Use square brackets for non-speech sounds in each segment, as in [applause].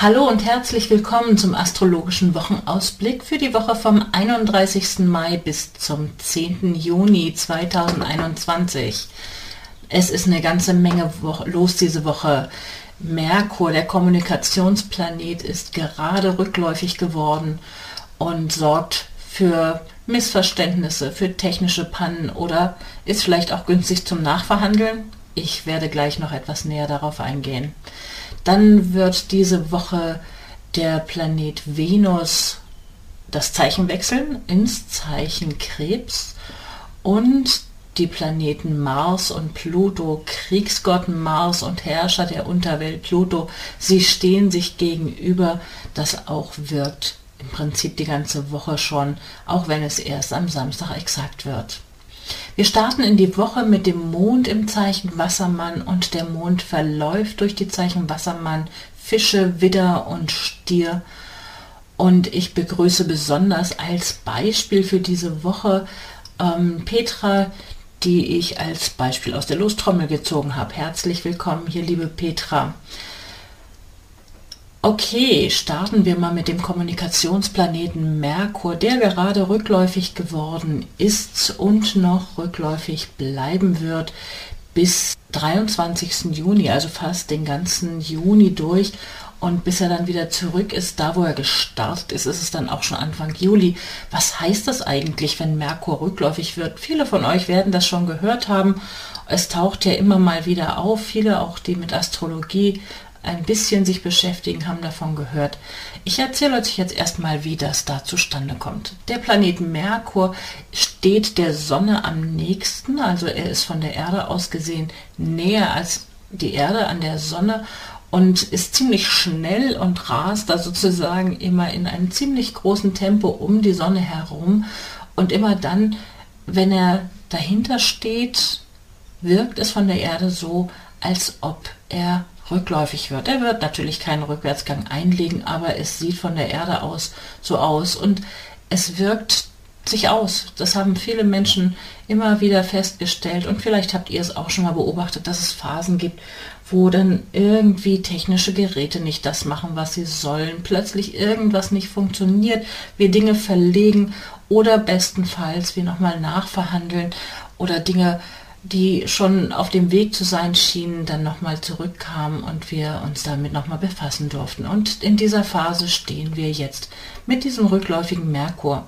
Hallo und herzlich willkommen zum astrologischen Wochenausblick für die Woche vom 31. Mai bis zum 10. Juni 2021. Es ist eine ganze Menge los diese Woche. Merkur, der Kommunikationsplanet, ist gerade rückläufig geworden und sorgt für Missverständnisse, für technische Pannen oder ist vielleicht auch günstig zum Nachverhandeln. Ich werde gleich noch etwas näher darauf eingehen. Dann wird diese Woche der Planet Venus das Zeichen wechseln ins Zeichen Krebs und die Planeten Mars und Pluto, Kriegsgott Mars und Herrscher der Unterwelt Pluto, sie stehen sich gegenüber, das auch wirkt im Prinzip die ganze Woche schon, auch wenn es erst am Samstag exakt wird. Wir starten in die Woche mit dem Mond im Zeichen Wassermann und der Mond verläuft durch die Zeichen Wassermann, Fische, Widder und Stier. Und ich begrüße besonders als Beispiel für diese Woche ähm, Petra, die ich als Beispiel aus der Lostrommel gezogen habe. Herzlich willkommen hier, liebe Petra. Okay, starten wir mal mit dem Kommunikationsplaneten Merkur, der gerade rückläufig geworden ist und noch rückläufig bleiben wird bis 23. Juni, also fast den ganzen Juni durch. Und bis er dann wieder zurück ist, da wo er gestartet ist, ist es dann auch schon Anfang Juli. Was heißt das eigentlich, wenn Merkur rückläufig wird? Viele von euch werden das schon gehört haben. Es taucht ja immer mal wieder auf. Viele auch, die mit Astrologie ein bisschen sich beschäftigen, haben davon gehört. Ich erzähle euch jetzt erstmal, wie das da zustande kommt. Der Planet Merkur steht der Sonne am nächsten, also er ist von der Erde aus gesehen näher als die Erde an der Sonne und ist ziemlich schnell und rast da sozusagen immer in einem ziemlich großen Tempo um die Sonne herum und immer dann, wenn er dahinter steht, wirkt es von der Erde so, als ob er rückläufig wird. Er wird natürlich keinen Rückwärtsgang einlegen, aber es sieht von der Erde aus so aus und es wirkt sich aus. Das haben viele Menschen immer wieder festgestellt und vielleicht habt ihr es auch schon mal beobachtet, dass es Phasen gibt, wo dann irgendwie technische Geräte nicht das machen, was sie sollen, plötzlich irgendwas nicht funktioniert, wir Dinge verlegen oder bestenfalls wir nochmal nachverhandeln oder Dinge die schon auf dem Weg zu sein schienen, dann nochmal zurückkamen und wir uns damit nochmal befassen durften. Und in dieser Phase stehen wir jetzt mit diesem rückläufigen Merkur.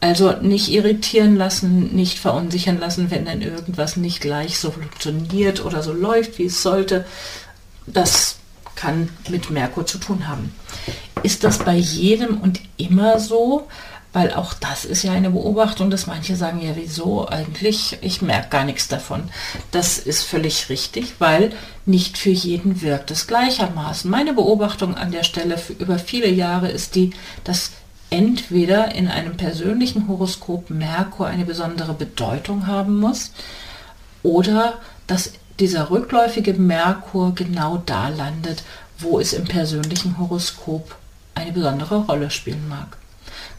Also nicht irritieren lassen, nicht verunsichern lassen, wenn dann irgendwas nicht gleich so funktioniert oder so läuft, wie es sollte. Das kann mit Merkur zu tun haben. Ist das bei jedem und immer so? Weil auch das ist ja eine Beobachtung, dass manche sagen, ja, wieso eigentlich, ich merke gar nichts davon. Das ist völlig richtig, weil nicht für jeden wirkt es gleichermaßen. Meine Beobachtung an der Stelle über viele Jahre ist die, dass entweder in einem persönlichen Horoskop Merkur eine besondere Bedeutung haben muss oder dass dieser rückläufige Merkur genau da landet, wo es im persönlichen Horoskop eine besondere Rolle spielen mag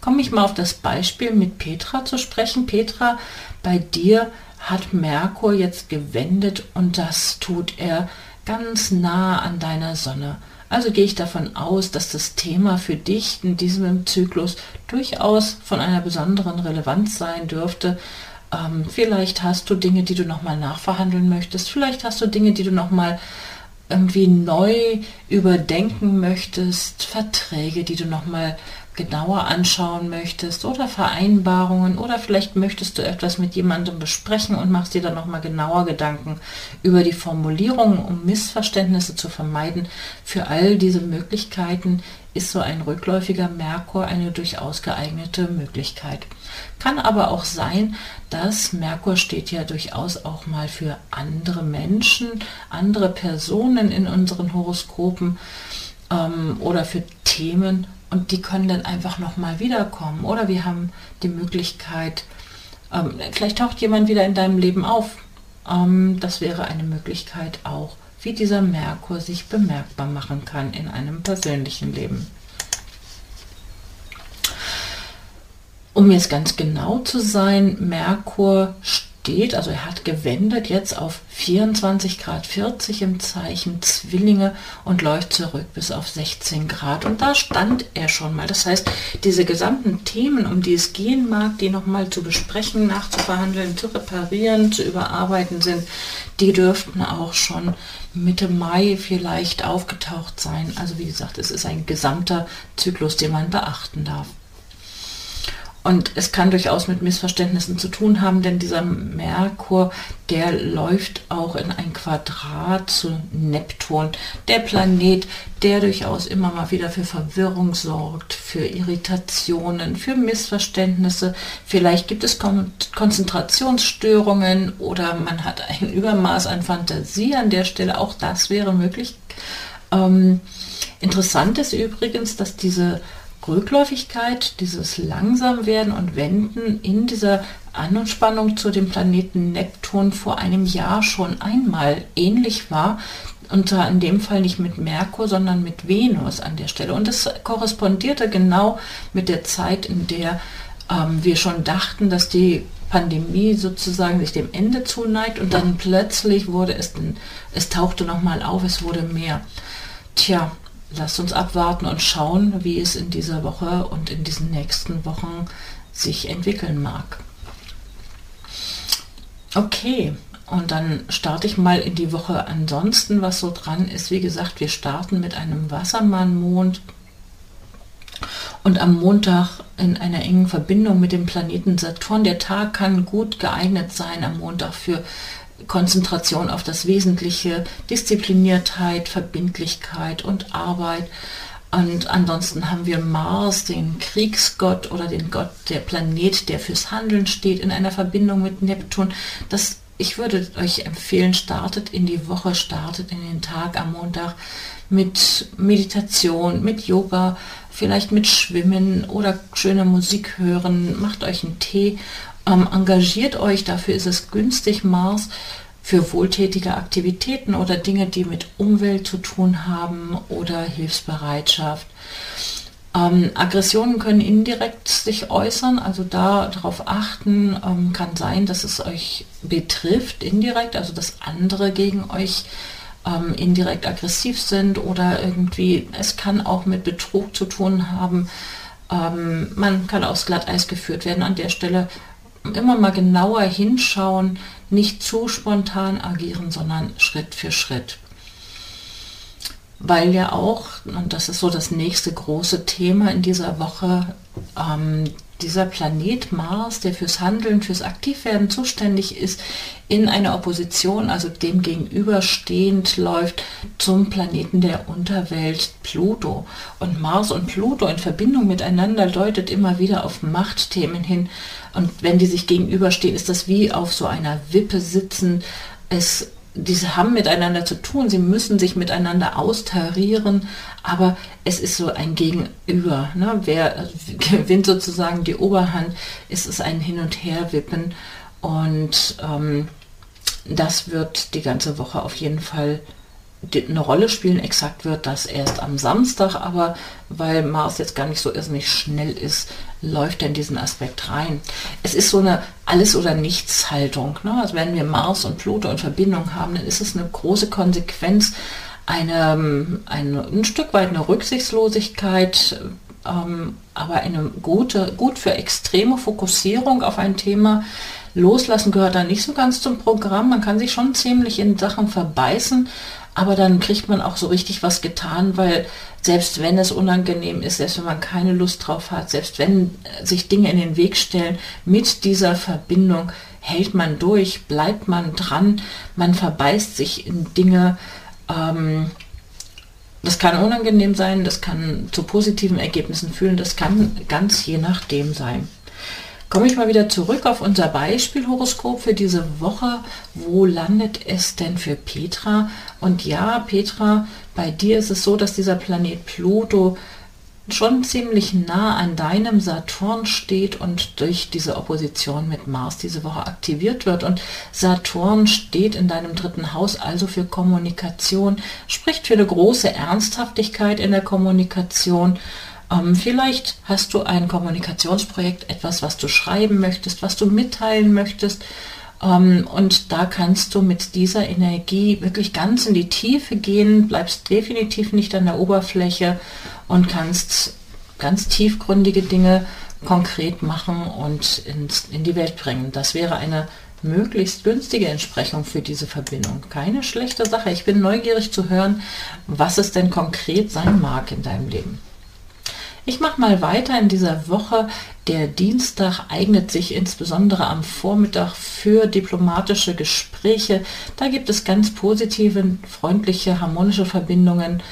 komme ich mal auf das Beispiel mit Petra zu sprechen. Petra, bei dir hat Merkur jetzt gewendet und das tut er ganz nah an deiner Sonne. Also gehe ich davon aus, dass das Thema für dich in diesem Zyklus durchaus von einer besonderen Relevanz sein dürfte. Ähm, vielleicht hast du Dinge, die du nochmal nachverhandeln möchtest. Vielleicht hast du Dinge, die du nochmal irgendwie neu überdenken möchtest. Verträge, die du nochmal genauer anschauen möchtest oder Vereinbarungen oder vielleicht möchtest du etwas mit jemandem besprechen und machst dir dann nochmal genauer Gedanken über die Formulierungen, um Missverständnisse zu vermeiden. Für all diese Möglichkeiten ist so ein rückläufiger Merkur eine durchaus geeignete Möglichkeit. Kann aber auch sein, dass Merkur steht ja durchaus auch mal für andere Menschen, andere Personen in unseren Horoskopen ähm, oder für Themen und die können dann einfach nochmal wiederkommen. Oder wir haben die Möglichkeit, ähm, vielleicht taucht jemand wieder in deinem Leben auf. Ähm, das wäre eine Möglichkeit auch, wie dieser Merkur sich bemerkbar machen kann in einem persönlichen Leben. Um jetzt ganz genau zu sein, Merkur steht, also er hat gewendet jetzt auf 24 Grad 40 im Zeichen Zwillinge und läuft zurück bis auf 16 Grad. Und da stand er schon mal. Das heißt, diese gesamten Themen, um die es gehen mag, die nochmal zu besprechen, nachzuverhandeln, zu reparieren, zu überarbeiten sind, die dürften auch schon Mitte Mai vielleicht aufgetaucht sein. Also wie gesagt, es ist ein gesamter Zyklus, den man beachten darf. Und es kann durchaus mit Missverständnissen zu tun haben, denn dieser Merkur, der läuft auch in ein Quadrat zu Neptun, der Planet, der durchaus immer mal wieder für Verwirrung sorgt, für Irritationen, für Missverständnisse. Vielleicht gibt es Kon Konzentrationsstörungen oder man hat ein Übermaß an Fantasie an der Stelle. Auch das wäre möglich. Ähm, interessant ist übrigens, dass diese Rückläufigkeit, dieses Langsamwerden und Wenden in dieser Anspannung zu dem Planeten Neptun vor einem Jahr schon einmal ähnlich war. Und zwar in dem Fall nicht mit Merkur, sondern mit Venus an der Stelle. Und das korrespondierte genau mit der Zeit, in der ähm, wir schon dachten, dass die Pandemie sozusagen sich dem Ende zuneigt und dann plötzlich wurde es, es tauchte nochmal auf, es wurde mehr. Tja, lasst uns abwarten und schauen, wie es in dieser Woche und in diesen nächsten Wochen sich entwickeln mag. Okay, und dann starte ich mal in die Woche ansonsten, was so dran ist. Wie gesagt, wir starten mit einem Wassermannmond und am Montag in einer engen Verbindung mit dem Planeten Saturn. Der Tag kann gut geeignet sein am Montag für Konzentration auf das Wesentliche, Diszipliniertheit, Verbindlichkeit und Arbeit. Und ansonsten haben wir Mars, den Kriegsgott oder den Gott, der Planet, der fürs Handeln steht, in einer Verbindung mit Neptun. Das, ich würde euch empfehlen, startet in die Woche, startet in den Tag am Montag mit Meditation, mit Yoga, vielleicht mit Schwimmen oder schöne Musik hören, macht euch einen Tee ähm, engagiert euch, dafür ist es günstig, Mars, für wohltätige Aktivitäten oder Dinge, die mit Umwelt zu tun haben oder Hilfsbereitschaft. Ähm, Aggressionen können indirekt sich äußern, also da darauf achten, ähm, kann sein, dass es euch betrifft, indirekt, also dass andere gegen euch ähm, indirekt aggressiv sind oder irgendwie, es kann auch mit Betrug zu tun haben. Ähm, man kann aufs Glatteis geführt werden. An der Stelle immer mal genauer hinschauen, nicht zu spontan agieren, sondern Schritt für Schritt. Weil ja auch, und das ist so das nächste große Thema in dieser Woche, ähm, dieser Planet Mars, der fürs Handeln, fürs Aktivwerden zuständig ist, in einer Opposition, also dem gegenüberstehend läuft zum Planeten der Unterwelt Pluto. Und Mars und Pluto in Verbindung miteinander deutet immer wieder auf Machtthemen hin. Und wenn die sich gegenüberstehen, ist das wie auf so einer Wippe sitzen. Es diese haben miteinander zu tun, sie müssen sich miteinander austarieren, aber es ist so ein Gegenüber. Ne? Wer [laughs] gewinnt sozusagen die Oberhand, ist es ein Hin- und Herwippen und ähm, das wird die ganze Woche auf jeden Fall eine Rolle spielen. Exakt wird das erst am Samstag, aber weil Mars jetzt gar nicht so irrsinnig schnell ist, läuft er in diesen Aspekt rein. Es ist so eine Alles- oder Nichts-Haltung. Ne? Also wenn wir Mars und Pluto in Verbindung haben, dann ist es eine große Konsequenz, eine, ähm, eine, ein Stück weit eine Rücksichtslosigkeit, ähm, aber eine gute, gut für extreme Fokussierung auf ein Thema. Loslassen gehört da nicht so ganz zum Programm. Man kann sich schon ziemlich in Sachen verbeißen, aber dann kriegt man auch so richtig was getan, weil selbst wenn es unangenehm ist, selbst wenn man keine Lust drauf hat, selbst wenn sich Dinge in den Weg stellen, mit dieser Verbindung hält man durch, bleibt man dran, man verbeißt sich in Dinge. Ähm, das kann unangenehm sein, das kann zu positiven Ergebnissen führen, das kann ganz je nachdem sein. Komme ich mal wieder zurück auf unser Beispielhoroskop für diese Woche. Wo landet es denn für Petra? Und ja, Petra, bei dir ist es so, dass dieser Planet Pluto schon ziemlich nah an deinem Saturn steht und durch diese Opposition mit Mars diese Woche aktiviert wird. Und Saturn steht in deinem dritten Haus also für Kommunikation, spricht für eine große Ernsthaftigkeit in der Kommunikation ähm, vielleicht hast du ein Kommunikationsprojekt, etwas, was du schreiben möchtest, was du mitteilen möchtest. Ähm, und da kannst du mit dieser Energie wirklich ganz in die Tiefe gehen, bleibst definitiv nicht an der Oberfläche und kannst ganz tiefgründige Dinge konkret machen und ins, in die Welt bringen. Das wäre eine möglichst günstige Entsprechung für diese Verbindung. Keine schlechte Sache. Ich bin neugierig zu hören, was es denn konkret sein mag in deinem Leben. Ich mache mal weiter in dieser Woche. Der Dienstag eignet sich insbesondere am Vormittag für diplomatische Gespräche. Da gibt es ganz positive, freundliche, harmonische Verbindungen.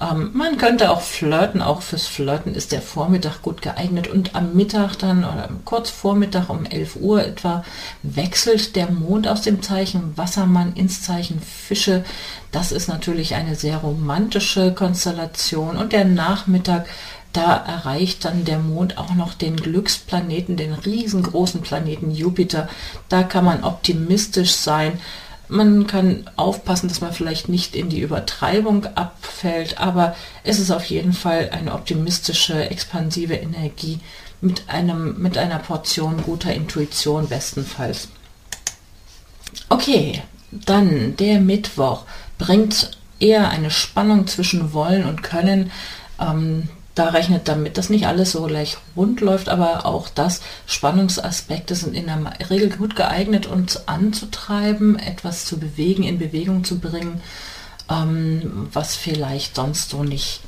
Ähm, man könnte auch flirten, auch fürs Flirten ist der Vormittag gut geeignet und am Mittag dann oder kurz Vormittag um 11 Uhr etwa wechselt der Mond aus dem Zeichen Wassermann ins Zeichen Fische. Das ist natürlich eine sehr romantische Konstellation und der Nachmittag da erreicht dann der Mond auch noch den Glücksplaneten, den riesengroßen Planeten Jupiter. Da kann man optimistisch sein. Man kann aufpassen, dass man vielleicht nicht in die Übertreibung abfällt, aber es ist auf jeden Fall eine optimistische, expansive Energie mit, einem, mit einer Portion guter Intuition bestenfalls. Okay, dann der Mittwoch bringt eher eine Spannung zwischen Wollen und Können. Ähm, da rechnet damit, dass nicht alles so gleich rund läuft, aber auch das Spannungsaspekte sind in der Regel gut geeignet, uns anzutreiben, etwas zu bewegen, in Bewegung zu bringen, ähm, was vielleicht sonst so nicht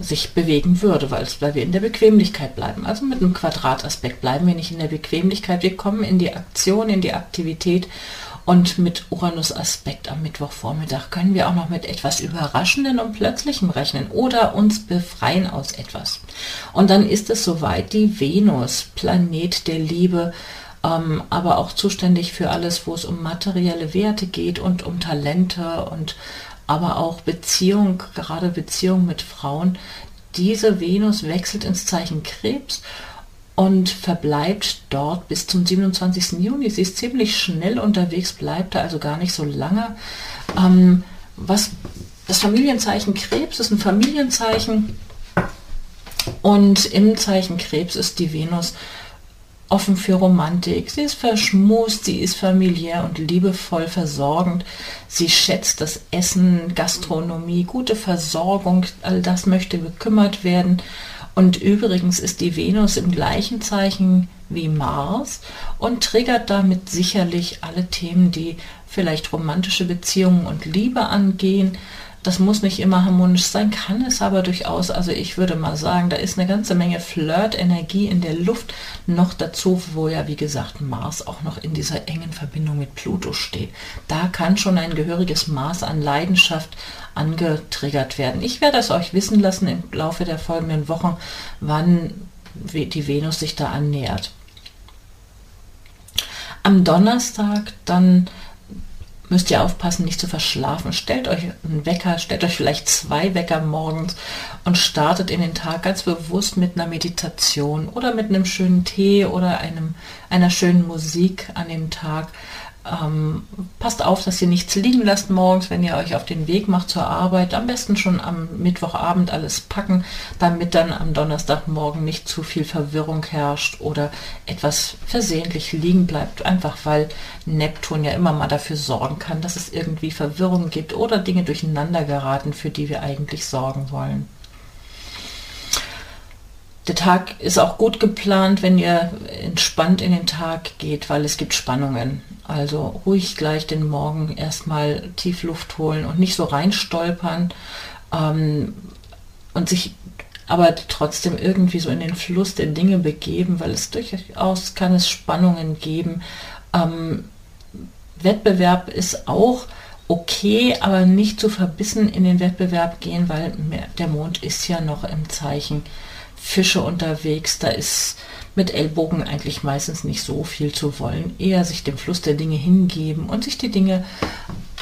sich bewegen würde, weil, weil wir in der Bequemlichkeit bleiben. Also mit einem Quadrataspekt bleiben wir nicht in der Bequemlichkeit, wir kommen in die Aktion, in die Aktivität und mit Uranus-Aspekt am Mittwochvormittag können wir auch noch mit etwas Überraschenden und Plötzlichem rechnen oder uns befreien aus etwas. Und dann ist es soweit die Venus, Planet der Liebe, ähm, aber auch zuständig für alles, wo es um materielle Werte geht und um Talente und aber auch Beziehung, gerade Beziehung mit Frauen. Diese Venus wechselt ins Zeichen Krebs und verbleibt dort bis zum 27. Juni. Sie ist ziemlich schnell unterwegs, bleibt da also gar nicht so lange. Ähm, was das Familienzeichen Krebs ist ein Familienzeichen und im Zeichen Krebs ist die Venus offen für Romantik. Sie ist verschmust, sie ist familiär und liebevoll versorgend. Sie schätzt das Essen, Gastronomie, gute Versorgung, all das möchte gekümmert werden. Und übrigens ist die Venus im gleichen Zeichen wie Mars und triggert damit sicherlich alle Themen, die vielleicht romantische Beziehungen und Liebe angehen. Das muss nicht immer harmonisch sein, kann es aber durchaus. Also ich würde mal sagen, da ist eine ganze Menge Flirt-Energie in der Luft noch dazu, wo ja wie gesagt Mars auch noch in dieser engen Verbindung mit Pluto steht. Da kann schon ein gehöriges Maß an Leidenschaft angetriggert werden. Ich werde es euch wissen lassen im Laufe der folgenden Wochen, wann die Venus sich da annähert. Am Donnerstag dann müsst ihr aufpassen, nicht zu verschlafen. Stellt euch einen Wecker, stellt euch vielleicht zwei Wecker morgens und startet in den Tag ganz bewusst mit einer Meditation oder mit einem schönen Tee oder einem, einer schönen Musik an dem Tag. Ähm, passt auf, dass ihr nichts liegen lasst morgens, wenn ihr euch auf den Weg macht zur Arbeit. Am besten schon am Mittwochabend alles packen, damit dann am Donnerstagmorgen nicht zu viel Verwirrung herrscht oder etwas versehentlich liegen bleibt. Einfach weil Neptun ja immer mal dafür sorgen kann, dass es irgendwie Verwirrung gibt oder Dinge durcheinander geraten, für die wir eigentlich sorgen wollen. Der Tag ist auch gut geplant, wenn ihr entspannt in den Tag geht, weil es gibt Spannungen. Also ruhig gleich den Morgen erstmal tief Luft holen und nicht so reinstolpern. Ähm, und sich aber trotzdem irgendwie so in den Fluss der Dinge begeben, weil es durchaus kann es Spannungen geben. Ähm, Wettbewerb ist auch okay, aber nicht zu verbissen in den Wettbewerb gehen, weil der Mond ist ja noch im Zeichen Fische unterwegs. Da ist mit Ellbogen eigentlich meistens nicht so viel zu wollen. Eher sich dem Fluss der Dinge hingeben und sich die Dinge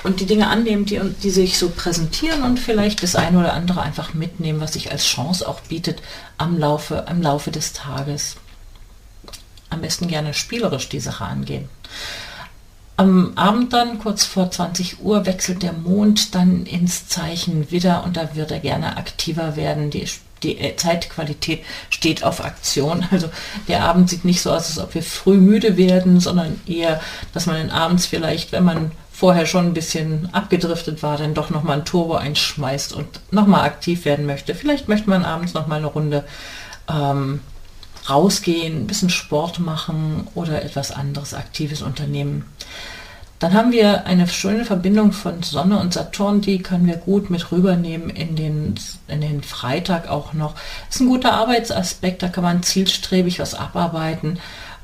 und die Dinge annehmen, die, die sich so präsentieren und vielleicht das eine oder andere einfach mitnehmen, was sich als Chance auch bietet am Laufe, am Laufe des Tages. Am besten gerne spielerisch die Sache angehen. Am Abend dann, kurz vor 20 Uhr, wechselt der Mond dann ins Zeichen Widder und da wird er gerne aktiver werden. Die, die Zeitqualität steht auf Aktion. Also der Abend sieht nicht so aus, als ob wir früh müde werden, sondern eher, dass man den abends vielleicht, wenn man vorher schon ein bisschen abgedriftet war, dann doch nochmal ein Turbo einschmeißt und nochmal aktiv werden möchte. Vielleicht möchte man abends nochmal eine Runde ähm, rausgehen, ein bisschen Sport machen oder etwas anderes Aktives unternehmen. Dann haben wir eine schöne Verbindung von Sonne und Saturn, die können wir gut mit rübernehmen in den, in den Freitag auch noch. Das ist ein guter Arbeitsaspekt, da kann man zielstrebig was abarbeiten,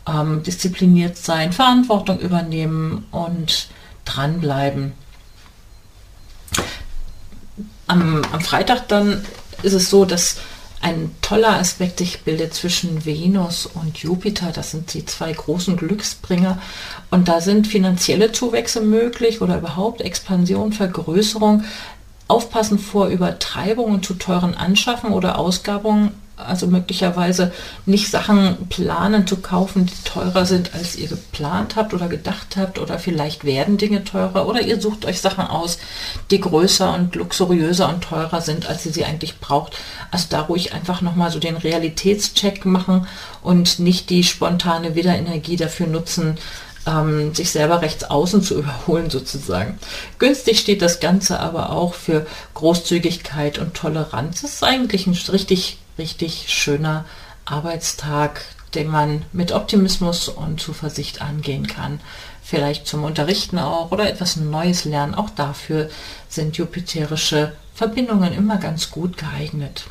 ähm, diszipliniert sein, Verantwortung übernehmen und dranbleiben. Am, am Freitag dann ist es so, dass ein toller Aspekt sich bildet zwischen Venus und Jupiter. Das sind die zwei großen Glücksbringer. Und da sind finanzielle Zuwächse möglich oder überhaupt Expansion, Vergrößerung. Aufpassen vor Übertreibungen zu teuren Anschaffen oder Ausgabungen also möglicherweise nicht Sachen planen zu kaufen, die teurer sind, als ihr geplant habt oder gedacht habt oder vielleicht werden Dinge teurer oder ihr sucht euch Sachen aus, die größer und luxuriöser und teurer sind, als ihr sie eigentlich braucht. Also da ruhig einfach nochmal so den Realitätscheck machen und nicht die spontane Wiederenergie dafür nutzen, ähm, sich selber rechts außen zu [laughs] überholen sozusagen. Günstig steht das Ganze aber auch für Großzügigkeit und Toleranz. Das ist eigentlich ein richtig richtig schöner Arbeitstag, den man mit Optimismus und Zuversicht angehen kann. Vielleicht zum Unterrichten auch oder etwas Neues lernen. Auch dafür sind jupiterische Verbindungen immer ganz gut geeignet.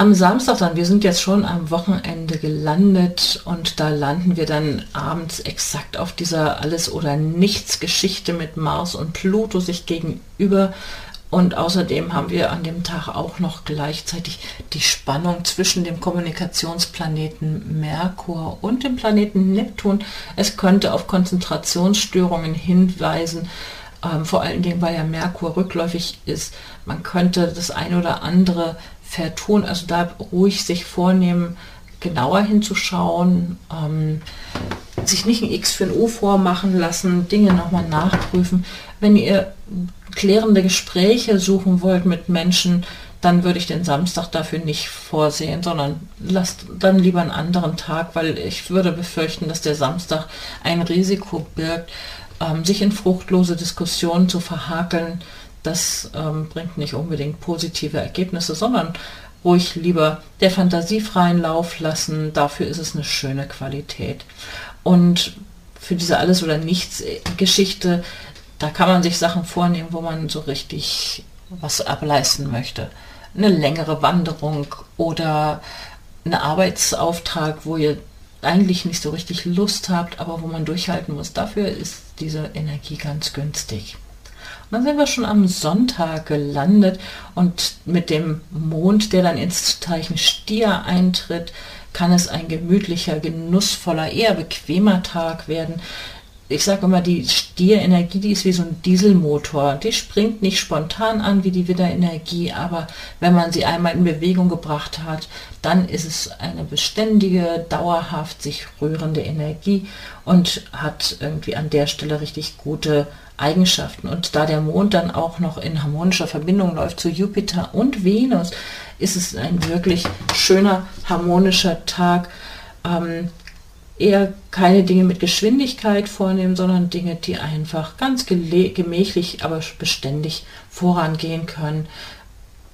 Am Samstag dann, wir sind jetzt schon am Wochenende gelandet und da landen wir dann abends exakt auf dieser Alles- oder Nichts-Geschichte mit Mars und Pluto sich gegenüber und außerdem haben wir an dem Tag auch noch gleichzeitig die Spannung zwischen dem Kommunikationsplaneten Merkur und dem Planeten Neptun. Es könnte auf Konzentrationsstörungen hinweisen, ähm, vor allen Dingen, weil ja Merkur rückläufig ist. Man könnte das eine oder andere vertun, also da ruhig sich vornehmen, genauer hinzuschauen, ähm, sich nicht ein X für ein O vormachen lassen, Dinge nochmal nachprüfen. Wenn ihr klärende Gespräche suchen wollt mit Menschen, dann würde ich den Samstag dafür nicht vorsehen, sondern lasst dann lieber einen anderen Tag, weil ich würde befürchten, dass der Samstag ein Risiko birgt, ähm, sich in fruchtlose Diskussionen zu verhakeln. Das ähm, bringt nicht unbedingt positive Ergebnisse, sondern ruhig lieber der Fantasie freien Lauf lassen. Dafür ist es eine schöne Qualität. Und für diese Alles- oder Nichts-Geschichte da kann man sich Sachen vornehmen, wo man so richtig was ableisten möchte. Eine längere Wanderung oder ein Arbeitsauftrag, wo ihr eigentlich nicht so richtig Lust habt, aber wo man durchhalten muss. Dafür ist diese Energie ganz günstig. Und dann sind wir schon am Sonntag gelandet und mit dem Mond, der dann ins Zeichen Stier eintritt, kann es ein gemütlicher, genussvoller, eher bequemer Tag werden ich sage immer, die Stierenergie, die ist wie so ein Dieselmotor. Die springt nicht spontan an wie die Widderenergie, aber wenn man sie einmal in Bewegung gebracht hat, dann ist es eine beständige, dauerhaft sich rührende Energie und hat irgendwie an der Stelle richtig gute Eigenschaften. Und da der Mond dann auch noch in harmonischer Verbindung läuft zu Jupiter und Venus, ist es ein wirklich schöner, harmonischer Tag. Ähm, eher keine Dinge mit Geschwindigkeit vornehmen, sondern Dinge, die einfach ganz gemächlich, aber beständig vorangehen können.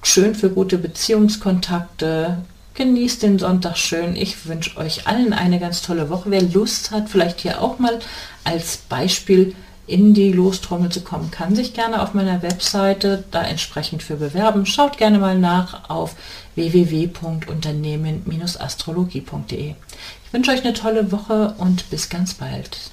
Schön für gute Beziehungskontakte. Genießt den Sonntag schön. Ich wünsche euch allen eine ganz tolle Woche. Wer Lust hat, vielleicht hier auch mal als Beispiel in die Lostrommel zu kommen, kann sich gerne auf meiner Webseite da entsprechend für bewerben. Schaut gerne mal nach auf www.unternehmen-astrologie.de. Ich wünsche euch eine tolle Woche und bis ganz bald.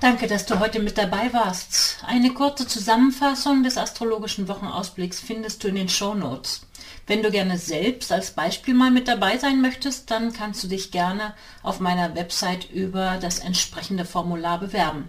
Danke, dass du heute mit dabei warst. Eine kurze Zusammenfassung des astrologischen Wochenausblicks findest du in den Show Notes. Wenn du gerne selbst als Beispiel mal mit dabei sein möchtest, dann kannst du dich gerne auf meiner Website über das entsprechende Formular bewerben.